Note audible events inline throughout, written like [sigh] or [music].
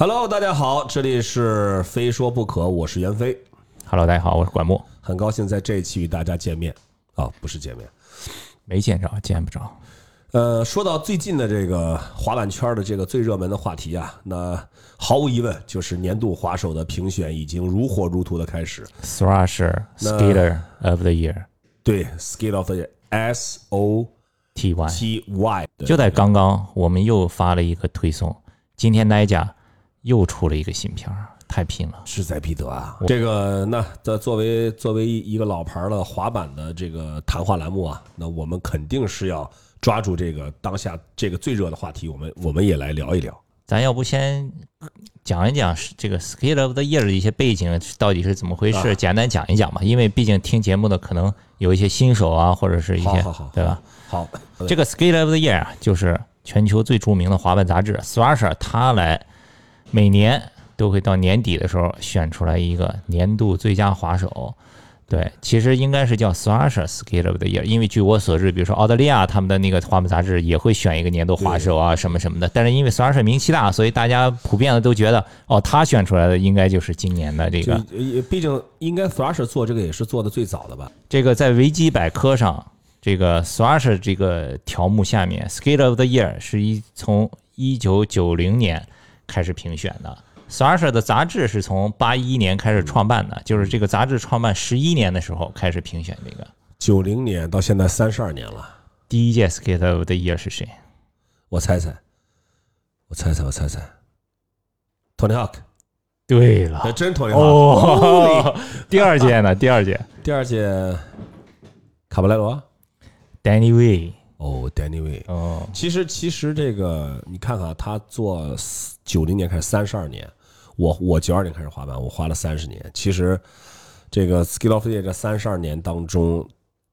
Hello，大家好，这里是非说不可，我是袁飞，Hello，大家好，我是管木，很高兴在这一期与大家见面。啊、不是见面。没见着，见不着。呃，说到最近的这个滑板圈的这个最热门的话题啊，那毫无疑问就是年度滑手的评选已经如火如荼的开始。Thrasher Skater of the Year 对，Skate of the Year S O T Y，T Y，就在刚刚，我们又发了一个推送，今天 Nija 又出了一个新片儿，太拼了。势在必得啊！这个那这作为作为一个老牌的滑板的这个谈话栏目啊，那我们肯定是要抓住这个当下这个最热的话题，我们我们也来聊一聊。咱要不先讲一讲这个 Skater of the Year 的一些背景到底是怎么回事，啊简单讲一讲吧。因为毕竟听节目的可能有一些新手啊，或者是一些好好好，对吧？？好，这个 Skate of the Year 啊，就是全球最著名的滑板杂志 Thrasher，它来每年都会到年底的时候选出来一个年度最佳滑手。对，其实应该是叫 Thrasher Skate of the Year，因为据我所知，比如说澳大利亚他们的那个滑板杂志也会选一个年度滑手啊什么什么的。但是因为 Thrasher 名气大，所以大家普遍的都觉得，哦，他选出来的应该就是今年的这个呃毕竟应该 Thrasher 做这个也是做的最早的吧？这个在维基百科上，这个 Thrasher 这个条目下面，Skate of the Year 是一从一九九零年开始评选的。Thrasher 的杂志是从八一年开始创办的，就是这个杂志创办十一年的时候开始评选这个。九零年到现在三十二年了，第一届 Skate of the Year 是谁？我猜猜，我猜猜，我猜猜，Tony Hawk，对了。那，真 Tony Hawk。哦，第二届呢？第二届。第二届卡布莱罗，Danny Way，哦，Danny Way。哦，其实其实这个你看看，他做九零年开始三十二年，我我九二年开始滑板，我滑了三十年。其实这个 Skill of the Year 这三十二年当中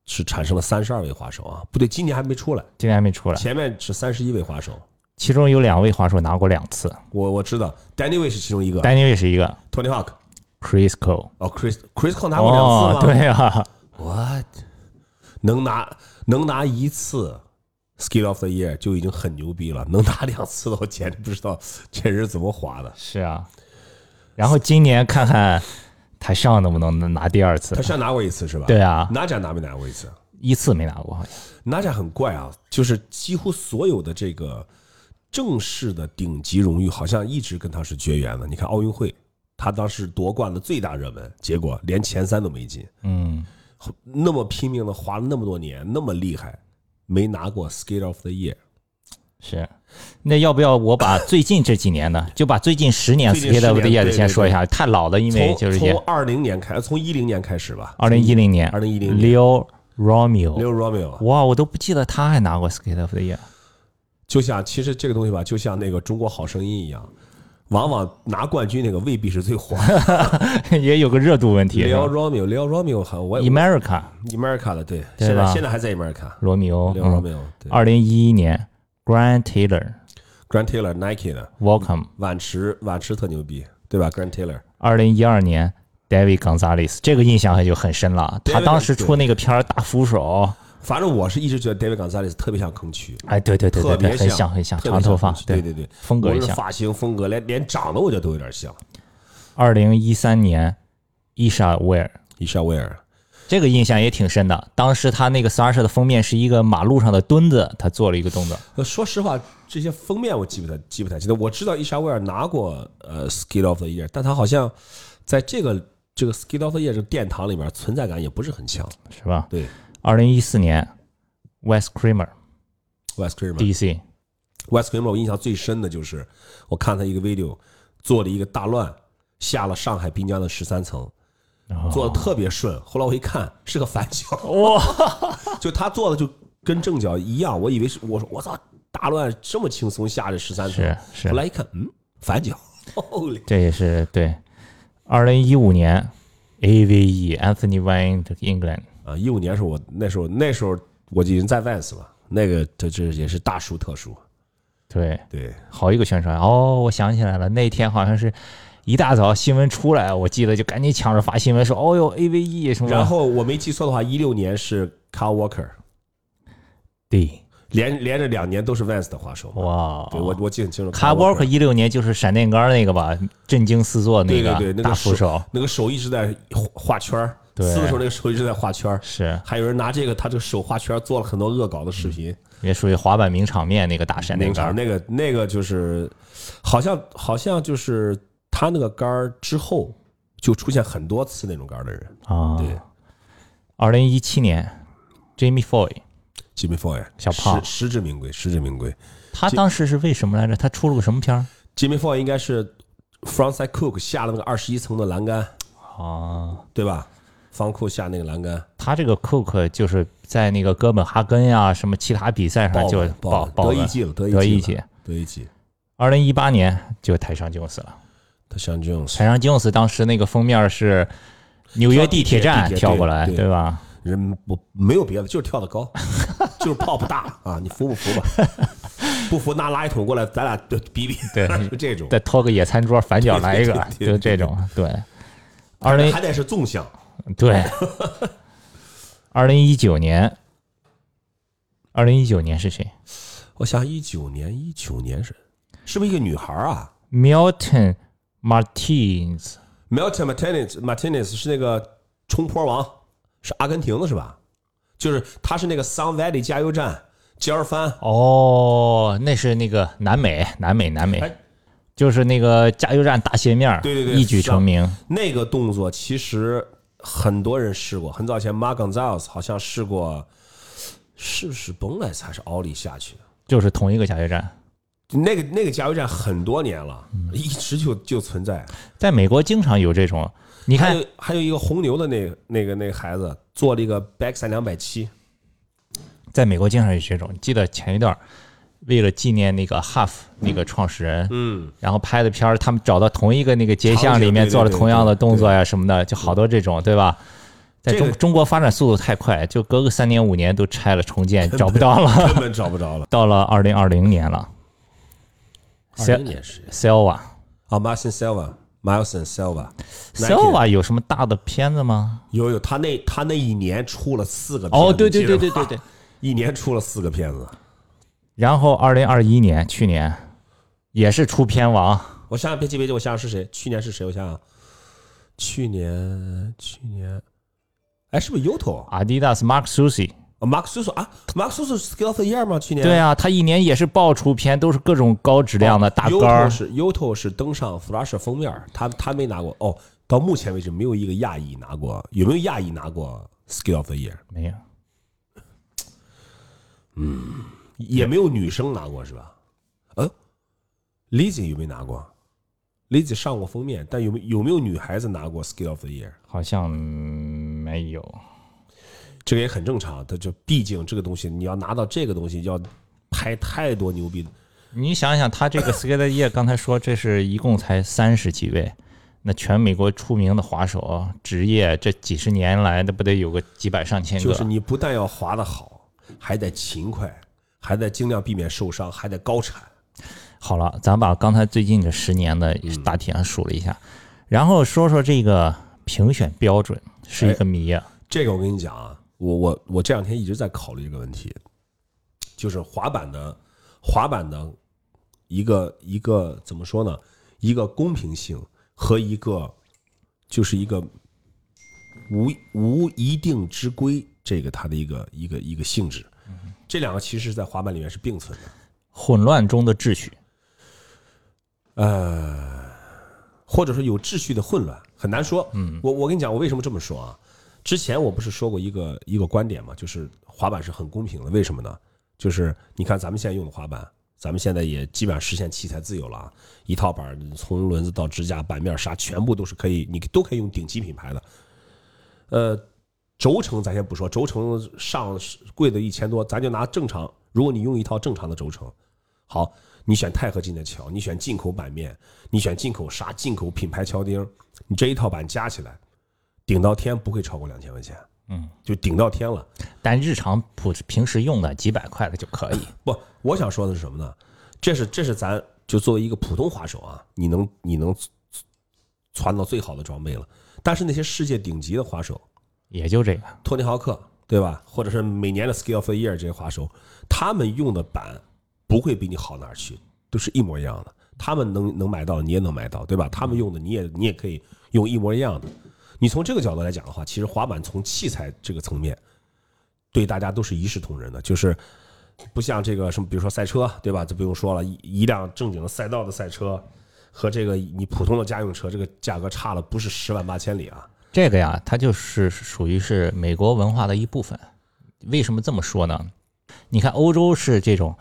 是产生了三十二位滑手啊，不对，今年还没出来，今年还没出来，前面是三十一位滑手。其中有两位滑手拿过两次我我知道，Danny Way 是其中一个，Danny Way 是一个，Tony Hawk，Chris Cole，哦，Chris Chris Cole 拿过两次哦吗？，对啊。，What 能拿能拿一次 Skill of the Year 就已经很牛逼了，能拿两次的我简直不知道 [laughs] 这人怎么滑的。是啊，然后今年看看台上能不能拿第二次他。上拿过一次是吧？对啊，哪吒拿没拿过一次？一次没拿过，好像哪吒很怪啊，就是几乎所有的这个正式的顶级荣誉，好像一直跟他是绝缘的。你看奥运会，他当时夺冠的最大热门，结果连前三都没进，嗯，那么拼命的滑了那么多年，那么厉害，没拿过 Skate of the Year。是。那要不要我把最近这几年呢，就把最近十年 Skate of the Year 的先说一下，太老了，因为就是从从二零年开，从一零年开始吧，二零一零年，二零一零年 Leo Romeo，Leo Romeo，哇，我都不记得他还拿过 Skate of the Year。就像其实这个东西吧，就像那个中国好声音一样，往往拿冠军那个未必是最火的。也有个热度问题。Leo Romeo，Leo Romeo 好，我 America America 的对，现在现在还在 America。罗密欧 Leo 嗯 Romeo 二零一一年 Grant Taylor，Grant Taylor Nike 的 Welcome，晚池晚池特牛逼，对吧？Grant Taylor 二零一二年 David Gonzalez，这个印象就很深了。他当时出那个片儿大扶手，反正我是一直觉得 David Gonzalez 特别像坑渠，哎，对对对对对，特别很像很像，长头发对对对，风格也像。发型风格，连连长得我觉得都有点像。二零一三年伊莎威尔，伊莎威尔，这个印象也挺深的。当时他那个 Thrasher 的封面是一个马路上的墩子，他做了一个动作。呃说实话，这些封面我记不太记不太记得。我知道伊莎威尔拿过呃 Skid of the Year，但他好像在这个这个 Skid of the Year 这个殿堂里面存在感也不是很强。是吧？对二零一四年 Wes Kramer，Wes Kramer。DC，Wes Kramer 我印象最深的就是我看他一个 video 做了一个大乱，下了上海滨江的十三层，哦做的特别顺。后来我一看是个反脚，哇，[laughs] 就他做的就跟正脚一样，我以为是我说我操大乱这么轻松下这十三层是，是后，来一看嗯反脚这也是对。二零一五年 AVE Anthony Wayne England 啊，一五年时候我那时候那时候我就已经在 Vans 了，那个这这也是大殊特殊，对，对，好一个宣传哦！我想起来了，那天好像是一大早新闻出来，我记得就赶紧抢着发新闻说：“哦呦，AVE 什么？”然后我没记错的话，一六年是 Carl Walker，对连连着两年都是 Vans 的滑手。哇，对我我记得很清楚。卡沃克一六年就是闪电杆那个吧，震惊四座那个对对对，那大个扶手，那个手一直在画画圈儿，对撕的时候那个手一直在画圈儿。是还有人拿这个他这个手画圈儿做了很多恶搞的视频。也属于滑板名场面那个大闪电杆。那个那个那个就是，好像好像就是他那个杆儿之后就出现很多次那种杆儿的人。啊对，二零一七年，Jamie Foy，Jimmy Foy 小胖实实至名归，实至名归。他当时是为什么来着？他出了个什么片儿？Jimmy Foy 应该是 frontside cook 下了那个二十一层的栏杆，啊，对吧？方库下那个栏杆，他这个 Cook 就是在那个哥本哈根呀，什么其他比赛上就爆爆爆了。得一季了，得得一季得一季。二零一八年就台上 Jones 了，台上 Jones，台上 Jones 当时那个封面是纽约地铁站跳过来，对吧？人不没有别的，就是跳得高，就是泡不大 [laughs] 啊！你服不服吧？不服拿垃圾桶过来，咱俩比比。[laughs] 对就这种。再掏个野餐桌，反脚来一个，[laughs] 就这种。对，二零还得是纵向，对，二零一九年，二零一九年是谁我想一九年，一九年是是不是一个女孩啊？Milton Martinez，Milton Martinez Martinez 是那个冲坡王，是阿根廷的是吧？就是他是那个 Sun Valley 加油站接二翻，哦，那是那个南美，南美，南美哎，就是那个加油站大斜面儿，对对对一举成名。那个动作其实很多人试过，很早前 Mark Gonzalez 好像试过，是不是 Boneless 还是奥利下去的？就是同一个加油站，那个那个加油站很多年了，嗯一直就就存在。在美国经常有这种。你看，还有还有一个红牛的那个那个那个孩子做了一个 backside 两百七，在美国经常有这种。记得前一段儿为了纪念那个 Half 那个创始人，嗯，然后拍的片儿，他们找到同一个那个街巷里面做了同样的动作呀什么的，就好多这种，对吧？在这个中中国发展速度太快，就隔个三年五年都拆了重建，找不到了。[laughs] 根本找不着了。[laughs] 到了二零二零年了二零年是，Selva 啊，Martin Silva，Milson Silva，Selva 有什么大的片子吗？有有，他那他那一年出了四个片子哦，对对对对对对。[laughs] 一年出了四个片子。然后二零二一年，去年也是出片王，我想想，别急别急，我想想是谁？去年是谁？我想想，去年去年，哎，是不是 Yoto 啊 Adidas Mark Susi。？Mark Suso 啊，Mark Suso Skill of the Year 吗？去年对啊，他一年也是爆出片，都是各种高质量的大杆 Yoto 儿。是 Yoto 是登上 Flash 封面，他他没拿过哦。到目前为止，没有一个亚裔拿过，有没有亚裔拿过 Skill of the Year？没有，嗯也没有女生拿过是吧？呃，Lizzy 有没有拿过？Lizzy 上过封面，但有没有没有女孩子拿过 Skill of the Year？好像没有。这个也很正常，它就毕竟这个东西，你要拿到这个东西，要拍太多牛逼的。你想想，他这个 skate 业刚才说，这是一共才三十几位，那全美国出名的滑手职业这几十年来，那不得有个几百上千个？就是你不但要滑得好，还得勤快，还得尽量避免受伤，还得高产。好了，咱把刚才最近这十年的大体上数了一下，然后说说这个评选标准是一个谜啊。这个我跟你讲啊，我我我这两天一直在考虑这个问题，就是滑板的滑板的一个一个怎么说呢？一个公平性和一个就是一个无无一定之规，这个它的一个一个一个性质，这两个其实在滑板里面是并存的。混乱中的秩序，呃，或者说有秩序的混乱，很难说。嗯，我我跟你讲，我为什么这么说啊？之前我不是说过一个一个观点嘛，就是滑板是很公平的。为什么呢？就是你看咱们现在用的滑板，咱们现在也基本上实现器材自由了啊，一套板从轮子到支架、板面啥全部都是可以，你都可以用顶级品牌的。呃，轴承咱先不说，轴承上贵的一千多，咱就拿正常，如果你用一套正常的轴承，好，你选钛合金的桥，你选进口板面，你选进口啥、进口品牌桥钉，你这一套板加起来，顶到天不会超过两千块钱，嗯，就顶到天了。但日常普平时用的几百块的就可以。不，我想说的是什么呢？这是这是咱就作为一个普通滑手啊，你能你能穿到最好的装备了。但是那些世界顶级的滑手，也就这个，托尼豪克、对吧？或者是每年的 Skill of the Year 这些滑手，他们用的板不会比你好哪儿去，都是一模一样的。他们能能买到，你也能买到，对吧？他们用的，你也你也可以用一模一样的。你从这个角度来讲的话，其实滑板从器材这个层面，对大家都是一视同仁的，就是不像这个什么，比如说赛车，对吧？就不用说了，一一辆正经的赛道的赛车和这个你普通的家用车，这个价格差了不是十万八千里啊。这个呀，它就是属于是美国文化的一部分。为什么这么说呢？你看欧洲是这种，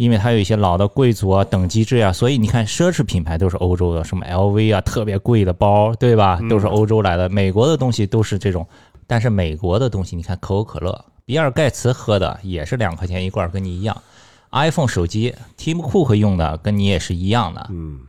因为它有一些老的贵族啊、等级制啊，所以你看奢侈品牌都是欧洲的，什么 LV 啊，特别贵的包，对吧？都是欧洲来的。美国的东西都是这种，但是美国的东西，你看可口可乐，比尔盖茨喝的也是两块钱一罐，跟你一样。iPhone 手机，Tim Cook 用的跟你也是一样的。嗯，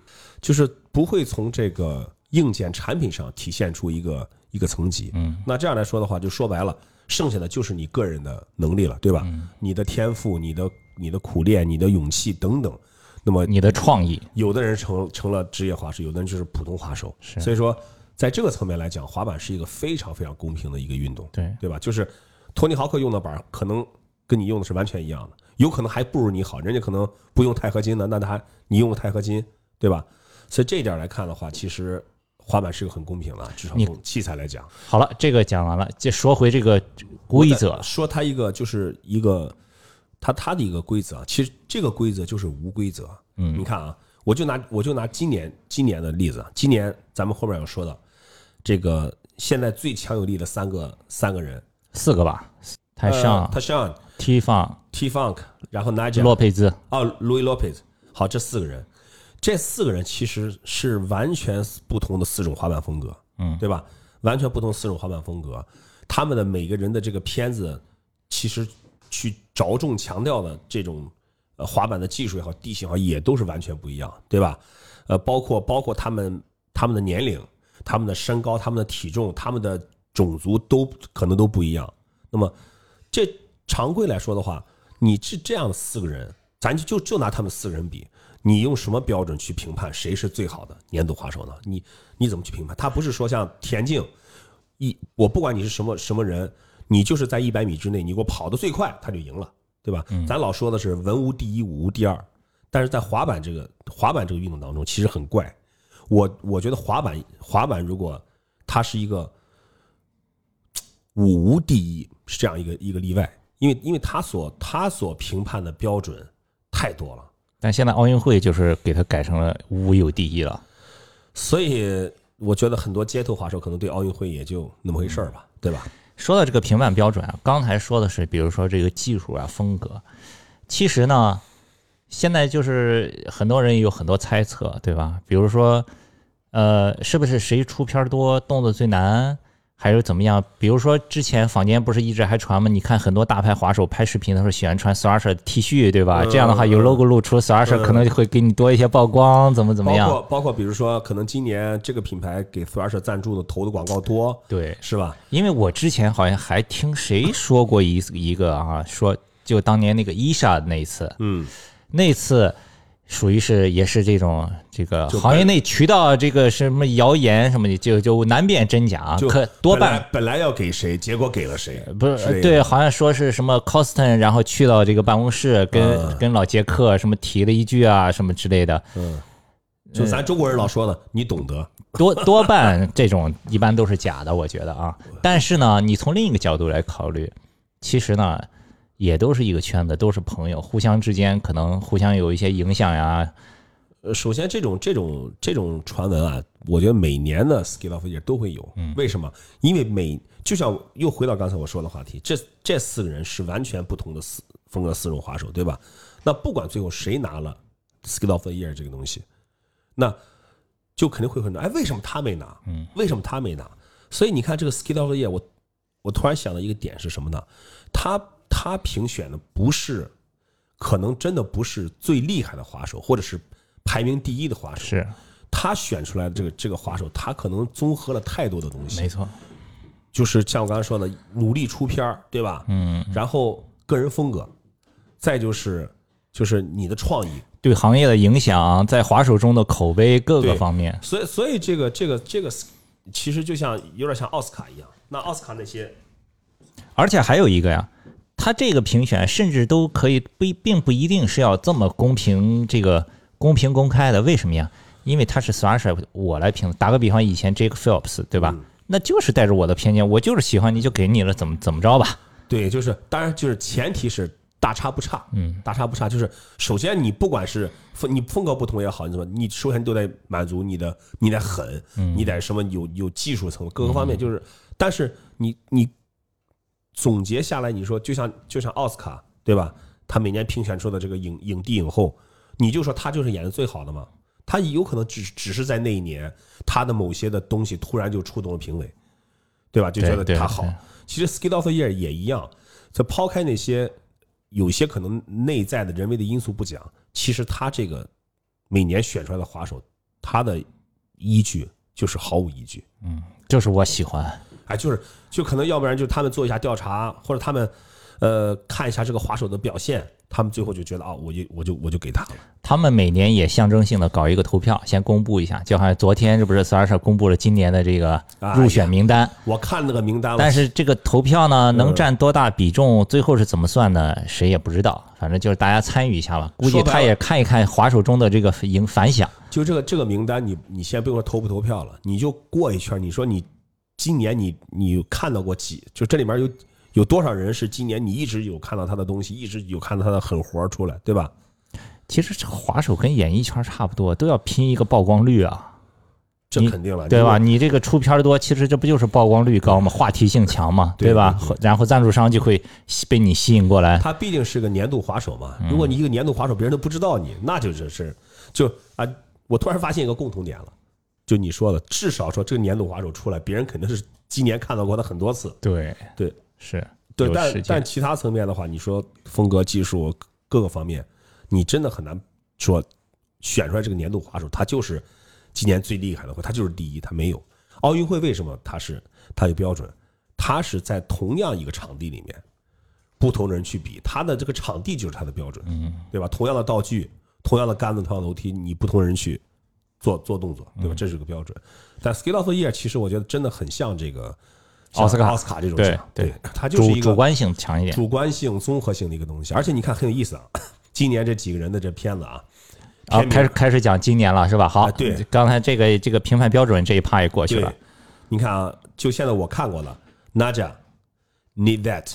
就是不会从这个硬件产品上体现出一个一个层级。嗯，那这样来说的话，就说白了，剩下的就是你个人的能力了，对吧？你的天赋、你的你的苦练、你的勇气等等。那么你的创意，有的人成成了职业滑手，有的人就是普通滑手。所以说，在这个层面来讲，滑板是一个非常非常公平的一个运动，对对吧？就是托尼豪克用的板可能跟你用的是完全一样的，有可能还不如你好，人家可能不用钛合金的，那他你用钛合金，对吧？所以这一点来看的话，其实滑板是个很公平的，至少你从器材来讲。好了，这个讲完了，就说回这个规则。说它一个就是一个，它它的一个规则啊，其实这个规则就是无规则。嗯你看啊，我就拿我就拿今年今年的例子，啊，今年咱们后面要说的这个现在最强有力的三个三个人，四个吧，台上、他上 T 放、T Funk，然后 Nigel 洛佩兹，哦，Louis Lopez，好，这四个人，这四个人其实是完全不同的四种滑板风格，嗯对吧？完全不同四种滑板风格，他们的每个人的这个片子，其实去着重强调的这种呃滑板的技术也好，地形也好，也都是完全不一样，对吧？呃，包括包括他们他们的年龄、他们的身高、他们的体重、他们的种族都可能都不一样。那么这常规来说的话，你是这样的四个人，咱就就就拿他们四个人比，你用什么标准去评判谁是最好的年度滑手呢？你你怎么去评判？他不是说像田径，一我不管你是什么什么人，你就是在一百米之内，你给我跑得最快，他就赢了，对吧？咱老说的是文无第一，武无第二，但是在滑板这个滑板这个运动当中，其实很怪。我我觉得滑板滑板如果它是一个武无第一，是这样一个一个例外，因为因为他所他所评判的标准太多了。但现在奥运会就是给它改成了无有第一了。所以我觉得很多街头滑手可能对奥运会也就那么回事儿吧，对吧？说到这个评判标准啊，刚才说的是，比如说这个技术啊、风格，其实呢，现在就是很多人也有很多猜测，对吧？比如说，呃，是不是谁出片多，动作最难，还是怎么样？比如说之前坊间不是一直还传吗？你看很多大牌滑手拍视频的时候喜欢穿 Thrasher T 恤，对吧？嗯这样的话有 logo 露出，Thrasher 可能会给你多一些曝光，怎么怎么样？包括包括比如说，可能今年这个品牌给 Thrasher 赞助的投的广告多，对，是吧？因为我之前好像还听谁说过一一个啊，说就当年那个伊莎那一次，嗯，那次属于是也是这种这个行业内渠道这个什么谣言什么的，就就难辨真假，就可多半。本来要给谁，结果给了谁，不是对，好像说是什么 Coston，然后去到这个办公室跟、嗯。跟老杰克什么提了一句啊什么之类的，嗯，就咱中国人老说的，你懂得，多多半这种一般都是假的，我觉得啊。但是呢，你从另一个角度来考虑，其实呢，也都是一个圈子，都是朋友，互相之间可能互相有一些影响呀。呃，首先这种这种这种传闻啊，我觉得每年的 Skill of the Year 都会有。为什么？因为每就像又回到刚才我说的话题，这这四个人是完全不同的四风格四种滑手，对吧？那不管最后谁拿了 Skill of the Year 这个东西，那就肯定会有很多，哎，为什么他没拿？嗯，为什么他没拿？所以你看这个 Skill of the Year，我我突然想到一个点是什么呢？他他评选的不是，可能真的不是最厉害的滑手，或者是排名第一的滑手，是，他选出来的这个这个滑手，他可能综合了太多的东西，没错。就是像我刚才说的，努力出片儿，对吧？嗯，然后个人风格，再就是就是你的创意，对行业的影响，在滑手中的口碑各个方面，所以所以这个这个这个其实就像有点像奥斯卡一样，那奥斯卡那些而且还有一个呀，他这个评选甚至都可以不一并不一定是要这么公平，这个公平公开的。为什么呀？因为他是 Thrasher，我来评。打个比方，以前 Jake Phelps 对吧？那就是带着我的偏见，我就是喜欢你就给你了，怎么怎么着吧？对，就是当然就是前提是大差不差，嗯，大差不差。就是首先你不管是风你风格不同也好，你怎么你首先都得满足你的你得狠，你得什么有有技术层各个方面，就是但是你你总结下来，你说就像就像奥斯卡对吧？他每年评选出的这个影影帝影后，你就说他就是演的最好的吗？他有可能只只是在那一年，他的某些的东西突然就触动了评委，对吧？就觉得他好。其实 Skid of the Year 也一样，就抛开那些有些可能内在的人为的因素不讲，其实他这个每年选出来的滑手，他的依据就是毫无依据。嗯就是我喜欢。哎，就是就可能要不然就他们做一下调查，或者他们呃看一下这个滑手的表现，他们最后就觉得啊，我就我就我就给他了。他们每年也象征性的搞一个投票，先公布一下，就好像昨天这不是 Thrasher 公布了今年的这个入选名单，我看那个名单了，但是这个投票呢，能占多大比重，最后是怎么算呢？谁也不知道。反正就是大家参与一下吧，估计他也看一看滑手中的这个影反响。就这个这个名单，你你先不用说投不投票了，你就过一圈，你说你今年你你看到过几？就这里面有有多少人是今年你一直有看到他的东西，一直有看到他的狠活出来，对吧？其实这滑手跟演艺圈差不多，都要拼一个曝光率啊，你这肯定了，对吧？你这个出片多，其实这不就是曝光率高嘛？话题性强嘛，对吧对？然后赞助商就会被你吸引过来。他毕竟是个年度滑手嘛，嗯如果你一个年度滑手，别人都不知道你，那就是是就啊，我突然发现一个共同点了，就你说的，至少说这个年度滑手出来，别人肯定是今年看到过他很多次，对对是，对，但但其他层面的话，你说风格、技术各个方面，你真的很难说选出来这个年度滑手，他就是今年最厉害的，或他就是第一，他没有。奥运会为什么他是他有标准？他是在同样一个场地里面，不同人去比，他的这个场地就是他的标准，嗯，对吧？同样的道具，同样的杆子，同样的楼梯，你不同人去做做动作，嗯对吧？这是个标准。但 Skill of the Year 其实我觉得真的很像这个奥斯卡奥斯卡这种对奖，对对，它就是一个主主观性强一点。主观性、综合性的一个东西。而且你看很有意思啊，今年这几个人的这片子啊，啊，开始开始讲今年了是吧？好，啊对刚才这个这个评判标准这一趴也过去了。，你看啊，就现在我看过了，Naja need that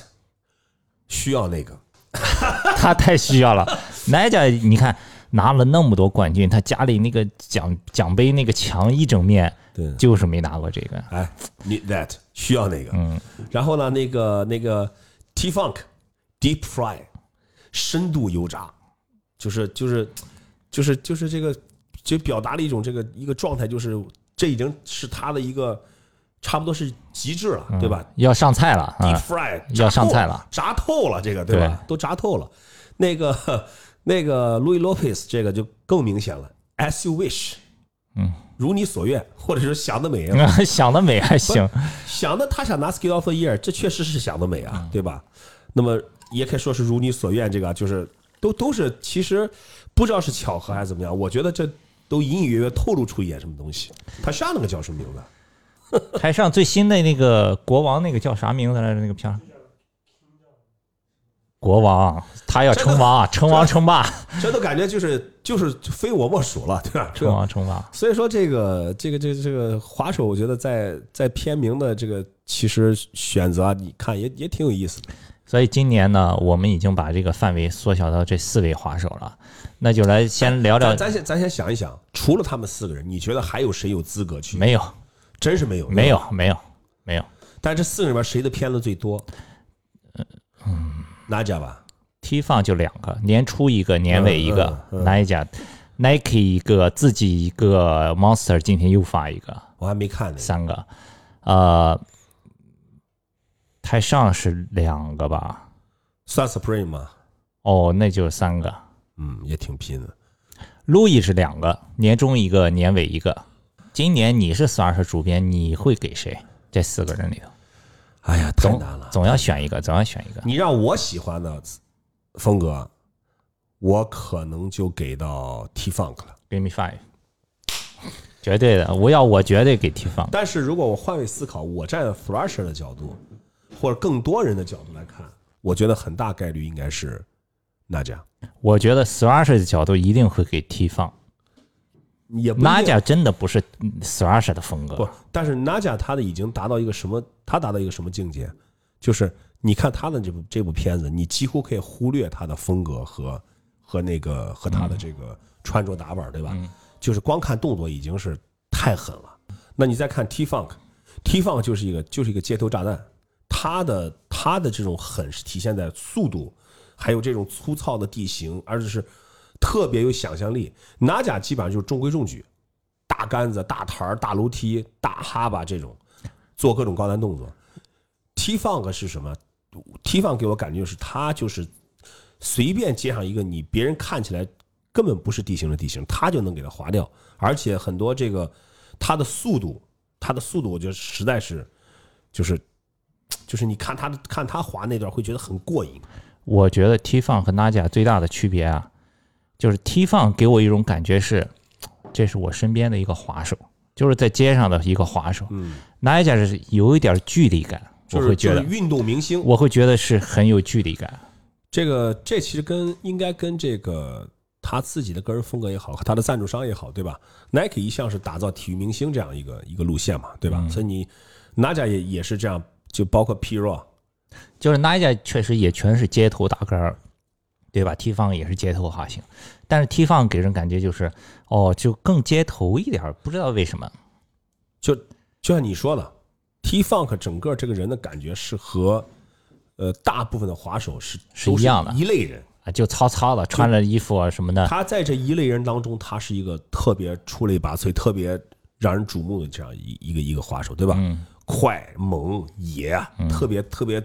需要那个，[laughs] 他太需要了。Naja，，你看拿了那么多冠军，他家里那个奖奖杯那个墙一整面，对，就是没拿过这个。哎，need that 需要那个。嗯，然后呢，那个那个 T Funk Deep Fry 深度油炸，就是就是就是就是这个，就表达了一种这个一个状态，就是这已经是他的一个差不多是极致了，对吧？要上菜了？Deep 啊！Fry 要上菜了，炸透了，这个对吧？都炸透了。那个那个 Louis Lopez 这个就更明显了，As you wish，嗯，如你所愿，或者是 [laughs] 想得美，想得美还行。想的他想拿 Skill of the Year，这确实是想得美嗯啊，对吧？那么也可以说是如你所愿，这个就是都都是其实不知道是巧合还是怎么样，我觉得这都隐隐约约透露出一点什么东西。他上那个叫什么名字？台上最新的那个国王，那个叫啥名字来着？那个片儿。国王，他要称王啊，称王称霸，这都感觉就是就是非我莫属了，对吧？[laughs] 称王称霸。所以说这个这个这个这个滑手，我觉得在在片名的这个其实选择啊，你看也也挺有意思的。所以今年呢，我们已经把这个范围缩小到这四位滑手了。那就来先聊聊咱，咱先咱先想一想，除了他们四个人，你觉得还有谁有资格去？没有，真是没有，没有，没有，没有。但这四个里面谁的片子最多？嗯，哪家吧？T 放就两个，年初一个，年尾一个哪一家？Nike 一个，自己一个，Monster 今天又发一个，我还没看呢。三个。呃，台上是两个吧？算 Supreme 吗？哦，那就三个。嗯，也挺拼的。路易是两个，年终一个，年尾一个。今年你是 Star 主编，你会给谁？这四个人里头，哎呀，太总难了。总要选一个，总要选一个。你让我喜欢的风格，我可能就给到 T Funk 了。Give me five，绝对的，我要我绝对给 T Funk。但是如果我换位思考，我站在 Thrasher 的角度，或者更多人的角度来看，我觉得很大概率应该是娜迦，我觉得 Thrasher 的角度一定会给 T 放。也不一定娜迦真的不是 Thrasher 的风格不，，但是 Naja 他的已经达到一个什么？他达到一个什么境界？就是你看他的这部这部片子，你几乎可以忽略他的风格和和那个和他的这个穿着打扮，对吧？就是光看动作已经是太狠了。那你再看 T Funk，T Funk 就是一个就是一个街头炸弹，他的他的这种狠是体现在速度，还有这种粗糙的地形，而且是特别有想象力。拿甲基本上就是中规中矩，大杆子、大台、大楼梯、大哈巴这种，做各种高难动作。T Funk 是什么？T Funk 给我感觉就是他就是随便接上一个你别人看起来根本不是地形的地形，他就能给它划掉，而且很多这个他的速度，他的速度，我觉得实在是就是就是你看他的看他划那段会觉得很过瘾。我觉得 T 放和 Naja 最大的区别啊，就是 T 放给我一种感觉是，这是我身边的一个滑手，就是在街上的一个滑手。嗯，Naja 是有一点距离感，我会觉得，运动明星，我会觉得是很有距离感。这个这其实跟应该跟这个他自己的个人风格也好，和他的赞助商也好，对吧？Nike 一向是打造体育明星这样一个一个路线嘛，对吧？所以你 Naja 也也是这样，就包括 P r o 就是 Naja 确实也全是街头大杆儿，对吧？T 放也是街头滑行，但是 T 放给人感觉就是哦，就更街头一点儿，不知道为什么。就就像你说的，T Funk 整个这个人的感觉是和呃大部分的滑手是都是一样的一类人。啊，就糙糙的，穿着衣服啊什么的，他在这一类人当中，他是一个特别出类拔萃、特别让人瞩目的这样一一个一个滑手，对吧？嗯快、猛、野，啊特别特别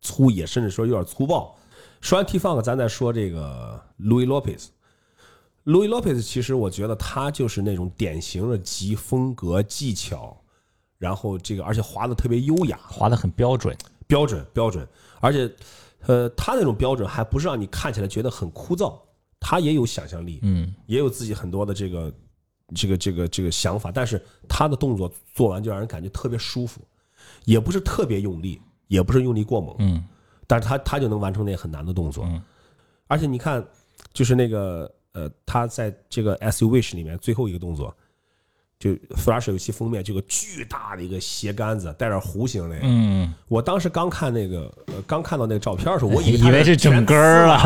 粗野，甚至说有点粗暴。说完 T Funk，咱再说这个 Louis Lopez。Louis Lopez 其实我觉得他就是那种典型的集风格、技巧，然后这个而且滑的特别优雅，滑的很标准。标准标准，而且呃，他那种标准还不是让你看起来觉得很枯燥，他也有想象力，嗯，也有自己很多的这个这个这个这个想法，但是他的动作做完就让人感觉特别舒服，也不是特别用力，也不是用力过猛，嗯，但是他他就能完成那很难的动作，嗯而且你看，就是那个呃，他在这个 S U Wish 里面最后一个动作。就 Flash 游戏封面，这个巨大的一个斜杆子，带点弧形的。嗯，我当时刚看那个，呃，刚看到那个照片的时候，我以为以为是整根儿啊。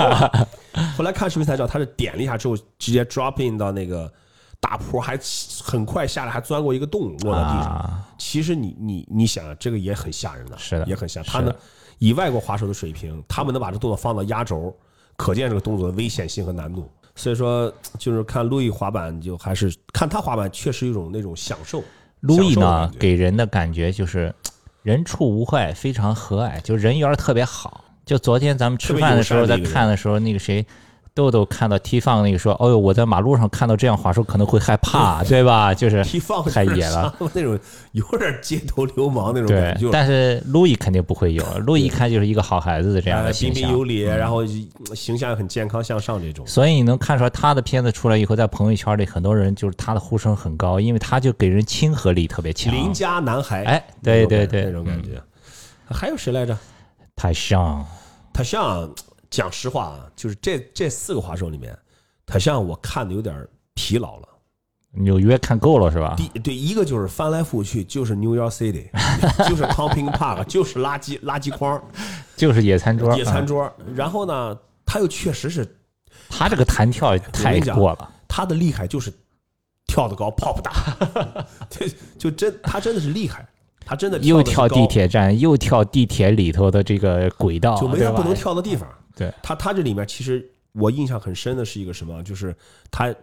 啊，后来看视频才知道，他是点了一下之后，直接 drop in 到那个大坡，还很快下来，还钻过一个洞落到地上。啊，其实你你你想，这个也很吓人的，是的也很吓。是他呢的，以外国滑手的水平，他们能把这动作放到压轴，可见这个动作的危险性和难度。所以说，就是看路易滑板，就还是看他滑板，确实有一种那种享受。路易呢给人的感觉就是人畜无害，非常和蔼，就人缘特别好。就昨天咱们吃饭的时候，在看的时候，那个谁。豆豆看到 T 放那个说：“哦呦，我在马路上看到这样滑手可能会害怕，[laughs] 对吧？就是 T 放太野了，那种有点街头流氓那种感觉。。但是路易肯定不会有，[laughs] 路易一看就是一个好孩子的这样哎的形象。嗯彬彬有礼，然后形象也很健康向上这种。所以你能看出来，他的片子出来以后，在朋友圈里，很多人就是他的呼声很高，因为他就给人亲和力特别强。邻家男孩，哎，对对对那对，种感觉。还有谁来着？太像，他像，讲实话啊，就是这这四个滑手里面，他像我看的有点疲劳了。纽约看够了是吧？第对一个就是翻来覆去，就是 New York City，[laughs] 就是 Camping Park，[laughs] 就是垃圾垃圾筐、[laughs] 就是野餐桌，嗯野餐桌。然后呢，他又确实是他这个弹跳太过了。他的厉害就是跳得高，跑不大，就就真他真的是厉害，他真的又跳地铁站，又跳地铁里头的这个轨道，就没他不能跳的地方。对他，他这里面其实我印象很深的是一个什么？就是他，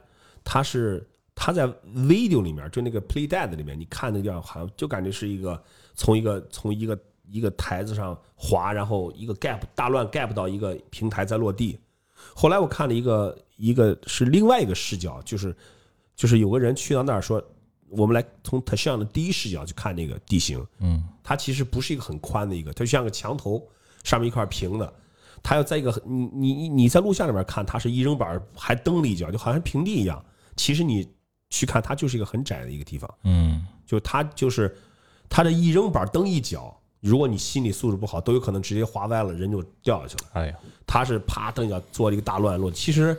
他是他在 video 里面，就那个 Play Dead 里面，你看那个地方，好像就感觉是一个从一个从一个一个台子上滑，然后一个 gap 大乱 gap 到一个平台再落地。后来我看了一个一个是另外一个视角，就是就是有个人去到那儿说，我们来从 a n 的第一视角去看那个地形，嗯，它其实不是一个很宽的一个，它就像个墙头，上面一块平的。它要在一个你你你你在录像里面看，他是一扔板还蹬了一脚，就好像平地一样。其实你去看，它就是一个很窄的一个地方，嗯，就他就是他这一扔板蹬一脚，如果你心理素质不好，都有可能直接滑歪了，人就掉下去了。哎呀，他是啪蹬一脚做了一个大乱落。其实，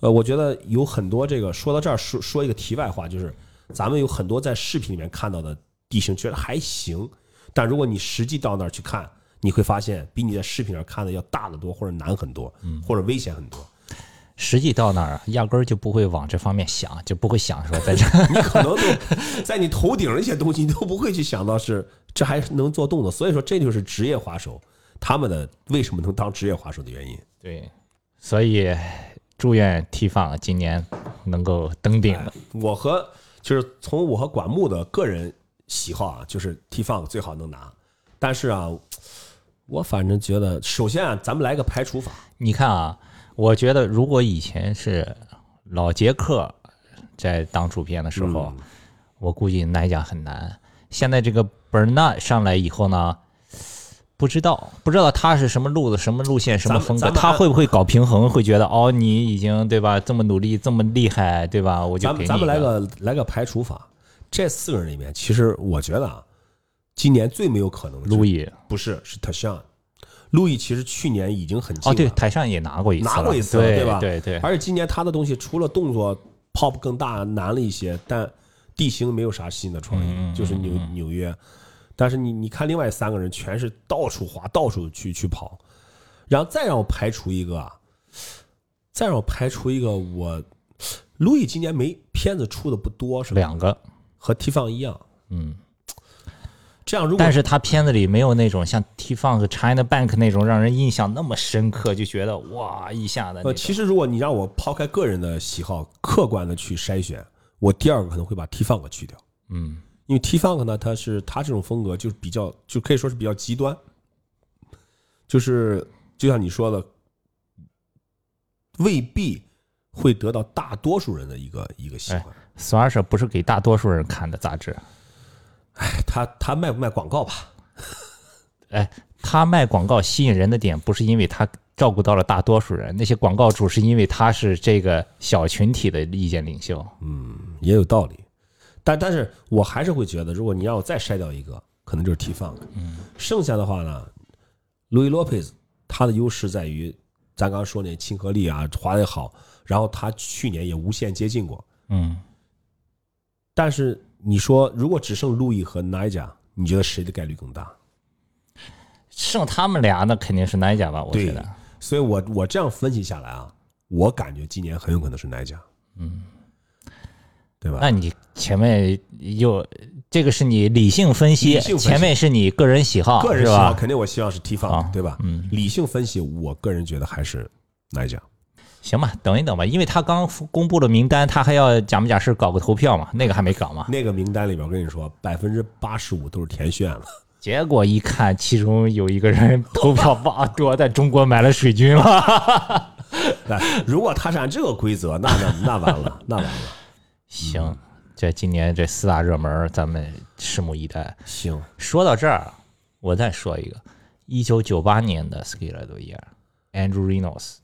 呃，我觉得有很多这个说到这儿说说一个题外话，就是咱们有很多在视频里面看到的地形，觉得还行，但如果你实际到那儿去看，你会发现比你在视频上看的要大得多，或者难很多，或者危险很多。实际到那儿压根儿就不会往这方面想，就不会想说在这 [laughs] 你可能都在你头顶上一些东西，你都不会去想到是这还能做动作。所以说，这就是职业滑手他们的为什么能当职业滑手的原因。对，所以祝愿 T 放今年能够登顶了。我和就是从我和管木的个人喜好啊，就是 T Funk 最好能拿。但是啊，我反正觉得，首先啊，咱们来个排除法。你看啊，我觉得如果以前是老杰克在当主编的时候，嗯我估计哪家很难。现在这个 Bernard 上来以后呢，不知道不知道他是什么路子、什么路线、什么风格，他会不会搞平衡？会觉得哦，你已经对吧，这么努力，这么厉害，对吧？我就给你咱们咱们来个来个排除法。这四个人里面，其实我觉得啊，今年最没有可能路易。不是是 Tashan。路易其实去年已经很近哦，对，了台上也拿过一次，拿过一次了对对吧？对对，而且今年他的东西除了动作 pop 更大难了一些，但地形没有啥新的创意，嗯就是纽纽约。但是你你看另外三个人全是到处滑，到处去去跑，然后再让我排除一个啊，再让我排除一个我，路易今年没片子出的不多是吧？两个，和 T 放一样，嗯。这样如果但是他片子里没有那种像 T Funk、China Bank 那种让人印象那么深刻，就觉得哇一下子呃，其实如果你让我抛开个人的喜好，客观的去筛选，我第二个可能会把 T Funk 去掉。嗯，因为 T Funk 呢，它是它这种风格就是比较，就可以说是比较极端，就是就像你说的，未必会得到大多数人的一个一个喜欢。索尔舍不是给大多数人看的杂志，哎，他他卖不卖广告吧？[laughs] 哎，他卖广告吸引人的点不是因为他照顾到了大多数人，那些广告主是因为他是这个小群体的意见领袖。嗯也有道理，但但是我还是会觉得，如果你让我再筛掉一个，可能就是 T Funk。嗯，剩下的话呢，路易洛佩斯他的优势在于，咱刚刚说那亲和力啊，滑的好，然后他去年也无限接近过。嗯，但是你说，如果只剩路易和奈加，你觉得谁的概率更大？剩他们俩那肯定是哪一家吧？我觉得。所以我我这样分析下来啊，我感觉今年很有可能是奈加，嗯，对吧？那你前面又这个是你理性分析，分析前面是你个人喜好，个人是吧？喜好肯定我希望是 T 啊放，对吧？嗯，理性分析，我个人觉得还是奈加。行吧，等一等吧，因为他刚公布了名单，他还要假不假式搞个投票嘛，那个还没搞嘛。那个名单里边，我跟你说，百分之八十五都是填炫了。结果一看，其中有一个人投票哇多，在中国买了水军了。[laughs] 那如果他是按这个规则，那那那完了，[laughs] 那完了。行，这今年这四大热门，咱们拭目以待。行，说到这儿，我再说一个，一九九八年的 Skiller 的 year，Andrew Reynolds，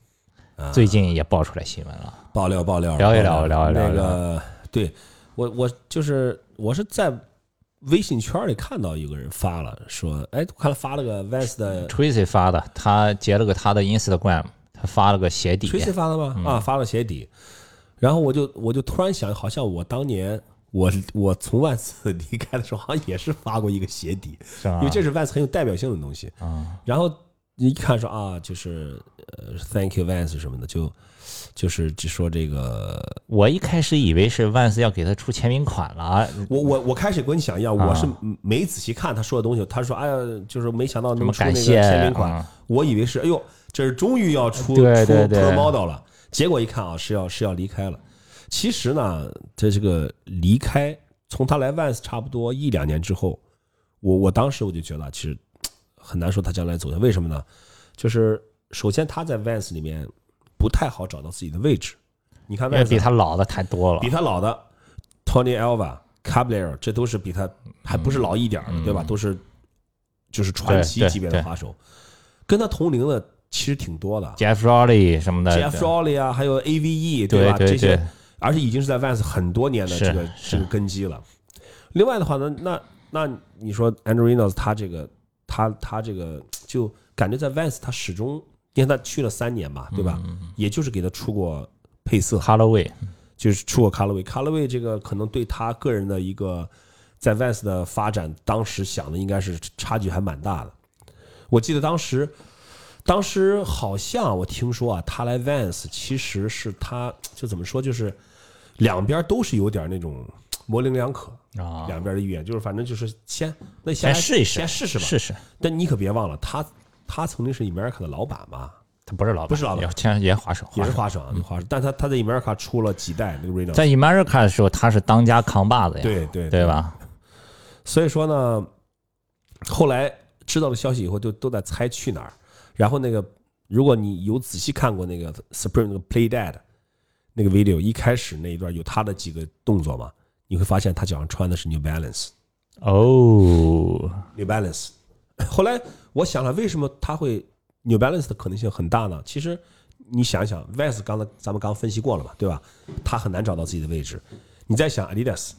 最近也爆出来新闻了。爆料爆料，聊一聊聊一聊那个，对我我就是我是在微信圈里看到一个人发了，说，哎，我看他发了个 Vans 的 [laughs] Tracy 发的，他截了个他的 Instagram，他发了个鞋底，Tracy 发的吗？啊，发了鞋底。然后我就我就突然想，好像我当年我我从万斯离开的时候，好像也是发过一个鞋底，因为这是万斯很有代表性的东西。啊，然后一看说啊，就是呃，Thank you Vans 什么的，就就是只说这个，我一开始以为是 Vance 要给他出签名款了，我我我开始跟你想一样，啊我是没仔细看他说的东西。他说哎呀，就是没想到什能出那个么感谢签名款，啊我以为是哎呦，这是终于要出出 Pro Model 了，结果一看啊，是要是要离开了。其实呢，这这个离开，从他来 Vans 差不多一两年之后，我我当时我就觉得，其实很难说他将来走向。为什么呢？就是首先他在 Vans 里面不太好找到自己的位置。你看因为 Vans 比他老的太多了比。他老的 Tony Alva、Caballero，这都是比他还不是老一点儿的，对吧？都是就是传奇级别的滑手，跟他同龄的其实挺多的 Jeff Rowley 什么的 Jeff Rowley 啊，还有 AVE，吧？对对这些，而且已经是在 Vans 很多年的这个这个根基了。另外的话呢，那那你说 Andrew Reynolds 他这个他他这个就感觉在 Vans 他始终，因为他去了三年嘛，对吧？也就是给他出过配色，c o l o r w a y，就是出过 Colorway，Colorway 这个可能对他个人的一个在 Vans 的发展，当时想的应该是差距还蛮大的。我记得当时，当时好像我听说啊，他来 Vans 其实是他就怎么说，就是两边都是有点那种模棱两可啊两边的意愿，就是反正就是先那先先试一试，先试试吧。试试。但你可别忘了，他他曾经是 America 的老板嘛，他不是老板，不是老板也前也滑手，也是滑手滑手啊，滑手。但他他在 America 出了几代那个 Reno，在 America 的时候，他是当家扛把子呀，对对对吧？所以说呢，后来知道了消息以后，就都在猜去哪儿。然后那个，如果你有仔细看过那个 Supreme 那个 Play Dead 那个 video，一开始那一段有他的几个动作嘛，你会发现他脚上穿的是 New Balance。哦，New Balance。后来我想了，为什么他会 New Balance 的可能性很大呢？其实你想一想，Vans 刚才咱们刚分析过了嘛，对吧？他很难找到自己的位置。你再想 Adidas、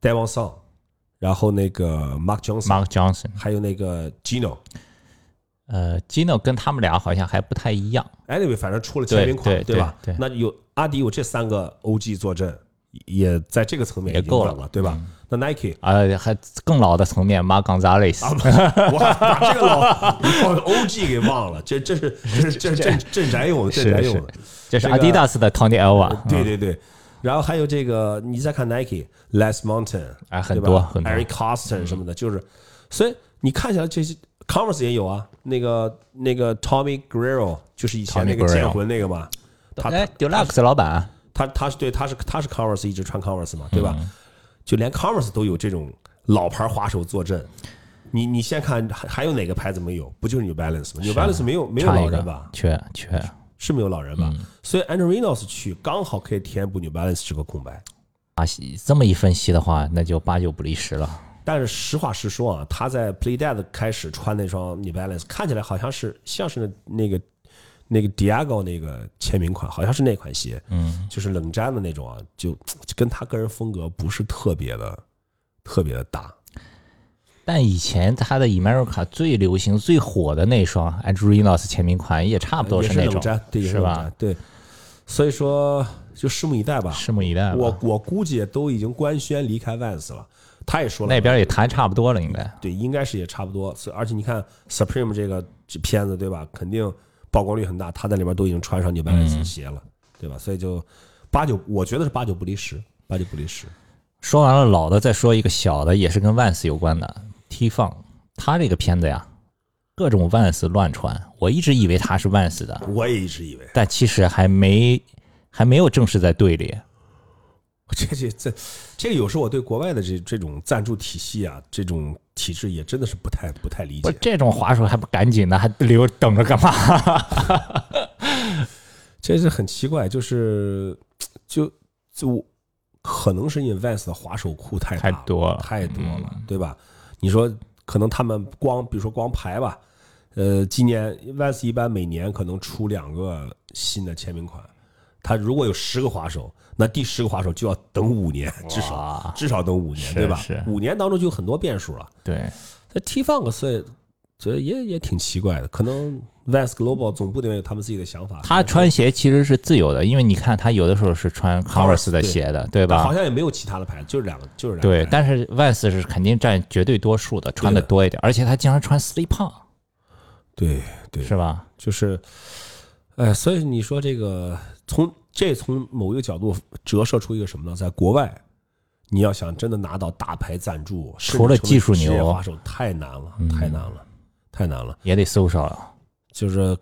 Devon Song，然后那个 Mark Johnson，Mark Johnson，还有那个 Gino。呃，Gino 跟他们俩好像还不太一样，Anyway，反正出了签名款，对对吧？那有阿迪有这三个 OG 坐镇，也在这个层面也够了对吧？那 Nike 呃，还更老的层面，Mark Gonzalez，我还把这个老 [laughs] 老 OG 给忘了，这这是这是镇镇宅用的，镇宅用的，这是这个 Adidas 的 Tony Elva，对对对。然后还有这个，你再看 Nike，Les Mountain，哎很多很多 Eric Costin 什么的，就是，所以你看起来这些 Converse 也有啊，那个那个 Tommy Guerrero 就是以前那个剑魂那个嘛，他哎，Deluxe 老板，他他是对他是他是 Converse 一直穿 Converse 嘛，对吧？嗯就连 Converse 都有这种老牌滑手坐镇。你你先看还还有哪个牌子没有？不就是 New Balance 吗？New Balance 没有没有老人吧？缺缺，是没有老人吧？嗯所以 Andrew Reynolds 去刚好可以填补 New Balance 这个空白。啊，这么一分析的话，那就八九不离十了。但是实话实说啊，他在 Play Dead 开始穿那双 New Balance，看起来好像是像是那那个那个 Diego 那个签名款，好像是那款鞋，嗯，就是冷战的那种啊，就就跟他个人风格不是特别的特别的搭。但以前他的 America 最流行、最火的那双 Andrew Reynolds 签名款，也差不多是那种冷毡，对，是吧？？对，所以说就拭目以待吧。拭目以待。我我估计都已经官宣离开 Vans 了，他也说了那边也谈差不多了，应该。对，应该是也差不多。所以而且你看 Supreme 这个片子对吧，肯定曝光率很大，他在里边都已经穿上 New Balance 鞋了，对吧？所以就八九，我觉得是八九不离十，八九不离十。说完了老的，再说一个小的，也是跟 Vans 有关的 T 放。他这个片子呀，各种 Vans 乱穿，我一直以为他是 Vans 的，我也一直以为但其实还没还没有正式在队里。这这这这个有时候我对国外的这这种赞助体系啊，这种体质也真的是不太不太理解。不这种滑手还不赶紧的，还留等着干嘛？[laughs] 这是很奇怪，就是就就可能是因为 Vans 的滑手库太大太多了太多了，对吧？你说可能他们光比如说光牌吧，呃，今年 Vans 一般每年可能出两个新的签名款，他如果有十个滑手，那第十个滑手就要等五年，至少至少等五年，对吧是？五年当中就有很多变数了。对，这 T Funk 所以所以也也挺奇怪的，可能 Vans Global 总部那边有他们自己的想法。他穿鞋其实是自由的，因为你看他有的时候是穿 Converse 的鞋的，对吧？好像也没有其他的牌子，就是两个，就是两个对，但是 Vans 是肯定占绝对多数的，穿的多一点，而且他经常穿 slip on，对对，是吧？就是，哎，所以你说这个从这从某一个角度折射出一个什么呢？在国外，你要想真的拿到大牌赞助，除了技术牛滑手太难了，太难了，太难了。也得搜上了，就是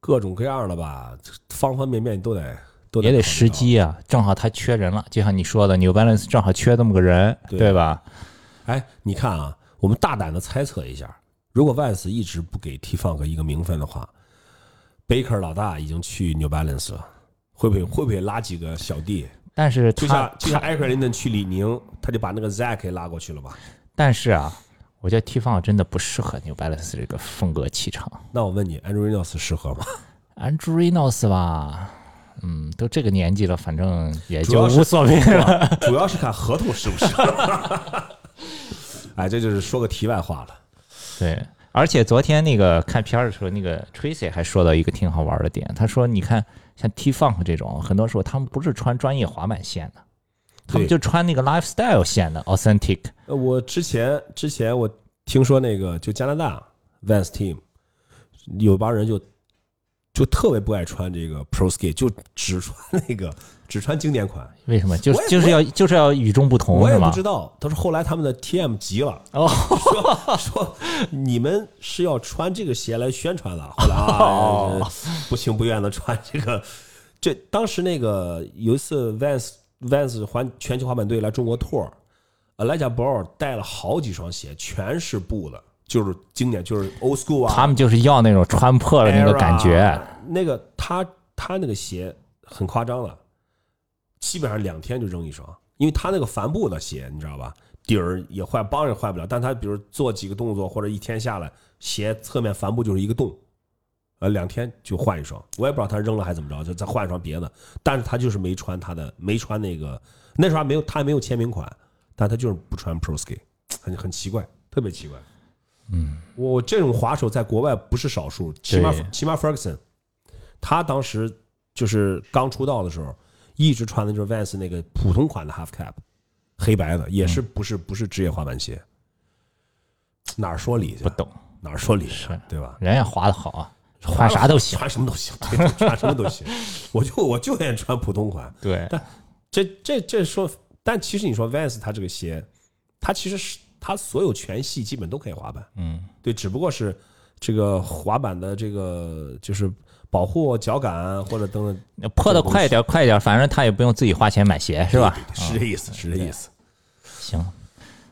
各种各样的吧，方方面面你都得都也得。时机啊，正好他缺人了，就像你说的，New Balance 正好缺这么个人，对对吧？哎，你看啊，我们大胆的猜测一下，如果 Vans 一直不给 T Funk 一个名分的话，Baker 老大已经去 New Balance 了，会不会会不会拉几个小弟？但是就他像就像他艾克林顿去李宁，他就把那个 Zack 给拉过去了吧？但是啊，我觉得 T 方真的不适合 New Balance 这个风格气场。那我问你，Andrew Reynolds 适合吗？Andrew Reynolds 吧，嗯，都这个年纪了，反正也就无所谓了。主要是看合同适不是。[laughs] 哎，这就是说个题外话了。对，而且昨天那个看片儿的时候，那个 Tracy 还说到一个挺好玩的点，他说：“你看，像 T Funk 这种，很多时候他们不是穿专业滑板线的，他们就穿那个 lifestyle 线的 authentic。呃我之前之前我听说那个就加拿大 Vans Team 有帮人就就特别不爱穿这个 Pro Skate，就只穿那个只穿经典款。为什么？就是就是要就是要与众不同我也不知？道，他说后来他们的 TM 急了，哦，说 [laughs] 说你们是要穿这个鞋来宣传了。后来啊，[laughs] 不情不愿的穿这个。这当时那个有一次 Vans Vans 环全球滑板队来中国 tour，呃，莱贾博尔带了好几双鞋，全是布的，就是经典，就是 old school 啊。他们就是要那种穿破了那个感觉。Era 那个他他那个鞋很夸张了，基本上两天就扔一双，因为他那个帆布的鞋，你知道吧？底儿也坏，帮也坏不了。但他比如做几个动作或者一天下来，鞋侧面帆布就是一个洞，呃，两天就换一双。我也不知道他扔了还怎么着，就再换一双别的。但是他就是没穿他的，没穿那个那时候还没有他还没有签名款，但他就是不穿 Pro Skate，很很奇怪，特别奇怪。嗯，我这种滑手在国外不是少数，起码起码 Ferguson，他当时就是刚出道的时候，一直穿的就是 Vans 那个普通款的 Half Cap，黑白的，也是不是不是职业滑板鞋。哪儿说理去不？懂，哪儿说理去？对吧？人家滑的好啊，穿啥都行。穿什么都行，对穿什么都行。[laughs] 我就我就愿意穿普通款。对，但这这这说，但其实你说 Vans 它这个鞋，它其实是它所有全系基本都可以滑板。嗯，对，只不过是这个滑板的这个就是保护脚感或者等等，破的快一点，快一点，反正他也不用自己花钱买鞋，是吧？是这意思，是这意思。行，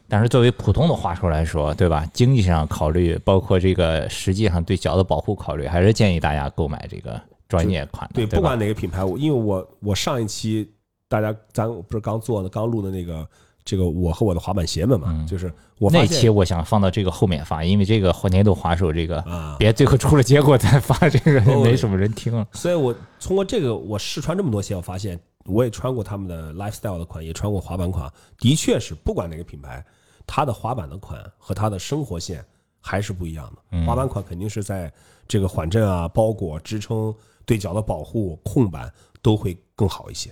但是作为普通的滑手来说，对吧？经济上考虑，包括这个实际上对脚的保护考虑，还是建议大家购买这个专业款的，对，对不管哪个品牌，我因为我我上一期大家咱不是刚做的刚录的那个这个我和我的滑板鞋们嘛，就是我那期我想放到这个后面发，因为这个年度滑手这个，啊，别最后出了结果再发，这个哦没什么人听了。所以我通过这个我试穿这么多鞋，我发现我也穿过他们的 lifestyle 的款，也穿过滑板款，的确是不管哪个品牌，它的滑板的款和它的生活线还是不一样的。滑板款肯定是在这个缓震啊、包裹、支撑、对脚的保护、控板都会更好一些。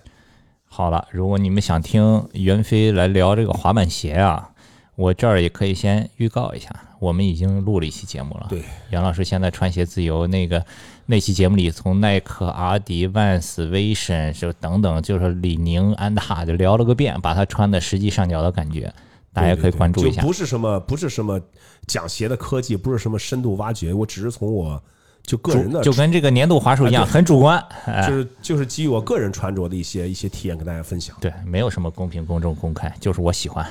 好了，如果你们想听袁飞来聊这个滑板鞋啊，我这儿也可以先预告一下，我们已经录了一期节目了。对，杨老师现在穿鞋自由那个那期节目里，从耐克、阿迪、Vans、Vision 就等等，就是李宁、安踏就聊了个遍，把他穿的实际上脚的感觉，大家可以关注一下就。不是什么不是什么讲鞋的科技，不是什么深度挖掘，我只是从我就个人的就跟这个年度滑手一样，很主观，哎，就是就是基于我个人穿着的一些一些体验跟大家分享。对，没有什么公平、公正、公开，就是我喜欢。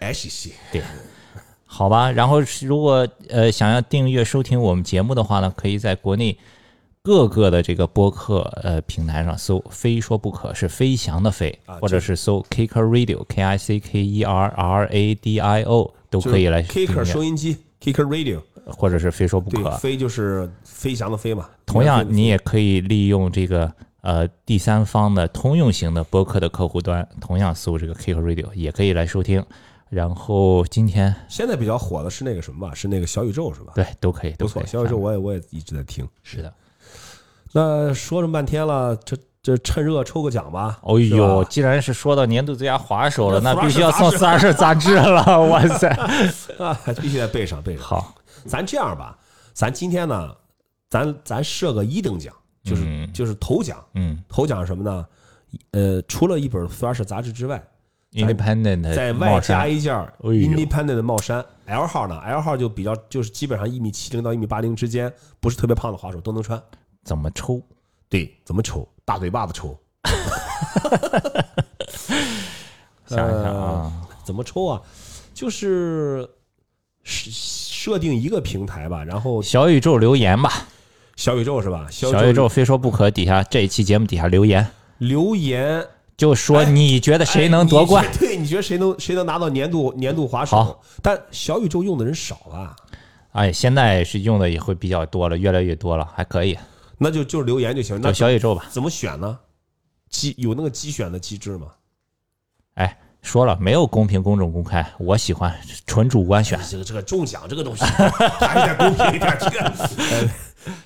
哎，谢谢。[laughs] 对，好吧。然后是如果呃想要订阅收听我们节目的话呢，可以在国内各个的这个播客呃平台上搜“非说不可”，是飞翔的飞，啊或者是搜 Kicker Radio K I C K E R R A D I O 都可以来订 Kicker，收音机，Kicker Radio，或者是非说不，可。飞就是飞翔的飞嘛。同样，你也可以利用这个呃第三方的通用型的播客的客户端，同样搜这个 Kicker Radio 也可以来收听。然后今天现在比较火的是那个什么吧？是那个小宇宙是吧？，对都可以，都不错，可以。小宇宙我也我也一直在听。是的。那说这么半天了，这这趁热抽个奖吧。哦是呦，既然是说到年度最佳滑手了，那那必须要送杂志了！哇塞，[laughs] 啊，必须得备上备上。好，咱这样吧，咱今天呢，咱咱设个一等奖，就是、嗯就是头奖。嗯头奖是什么呢？呃，除了一本《四二式杂志之外，，Independent 在外，加一件 Independent 的帽衫，L 号呢？L 号就比较就是基本上一米七零到一米八零之间，不是特别胖的滑手都能穿。怎么抽？对，怎么抽？大嘴巴子抽。[laughs] [laughs] 想一想啊，怎么抽啊？就是设设定一个平台吧，然后小宇宙留言吧，小宇宙是吧？小小宇宙非说不可底下这一期节目底下留言，留言就说你觉得谁能夺冠哎？你对，你觉得谁能谁能拿到年度年度滑好手？但小宇宙用的人少吧，哎，现在是用的也会比较多了，越来越多了，还可以，那就就留言就行。那就小宇宙吧。怎么选呢？机有那个机选的机制吗？哎，说了没有公平、公正、公开，我喜欢纯主观选。这个这个中奖这个东西还是得公平一点。这个，呃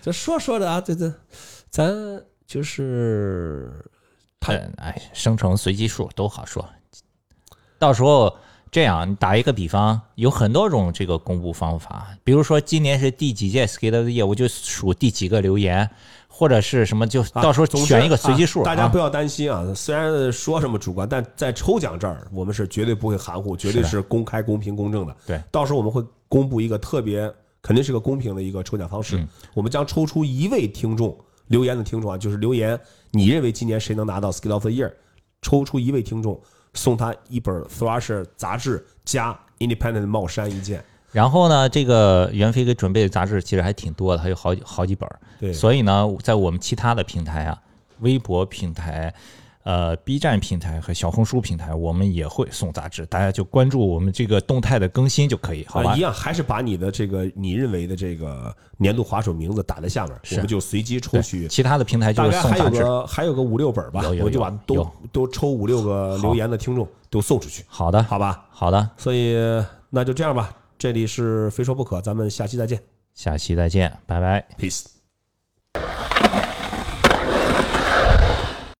这说说的啊，这这，咱就是他嗯，哎，生成随机数都好说。到时候这样，你打一个比方，有很多种这个公布方法，比如说今年是第几届 Skate of the Year，我就数第几个留言，或者是什么，就到时候总选一个随机数。啊啊大家不要担心啊。虽然说什么主观，但在抽奖这儿，我们是绝对不会含糊，绝对是公开、公平、公正的。对，到时候我们会公布一个特别，肯定是个公平的一个抽奖方式。嗯我们将抽出一位听众留言的听众啊，就是留言你认为今年谁能拿到 Skill of the Year，抽出一位听众，送他一本 Thrasher 杂志加 Independent 帽衫一件。然后呢，这个袁飞给准备的杂志其实还挺多的，还有好几好几本儿。对，所以呢，在我们其他的平台啊，微博平台、呃 B 站平台和小红书平台，我们也会送杂志，大家就关注我们这个动态的更新就可以，好吧呃一？样还是把你的这个你认为的这个年度滑手名字打在下面，我们就随机抽取。其他的平台就是送杂志。个还有个五六本吧，有有我就把都都抽五六个留言的听众都送出去，好的，好吧？好的，所以那就这样吧，这里是非说不可，咱们下期再见下期再见，拜拜。，peace。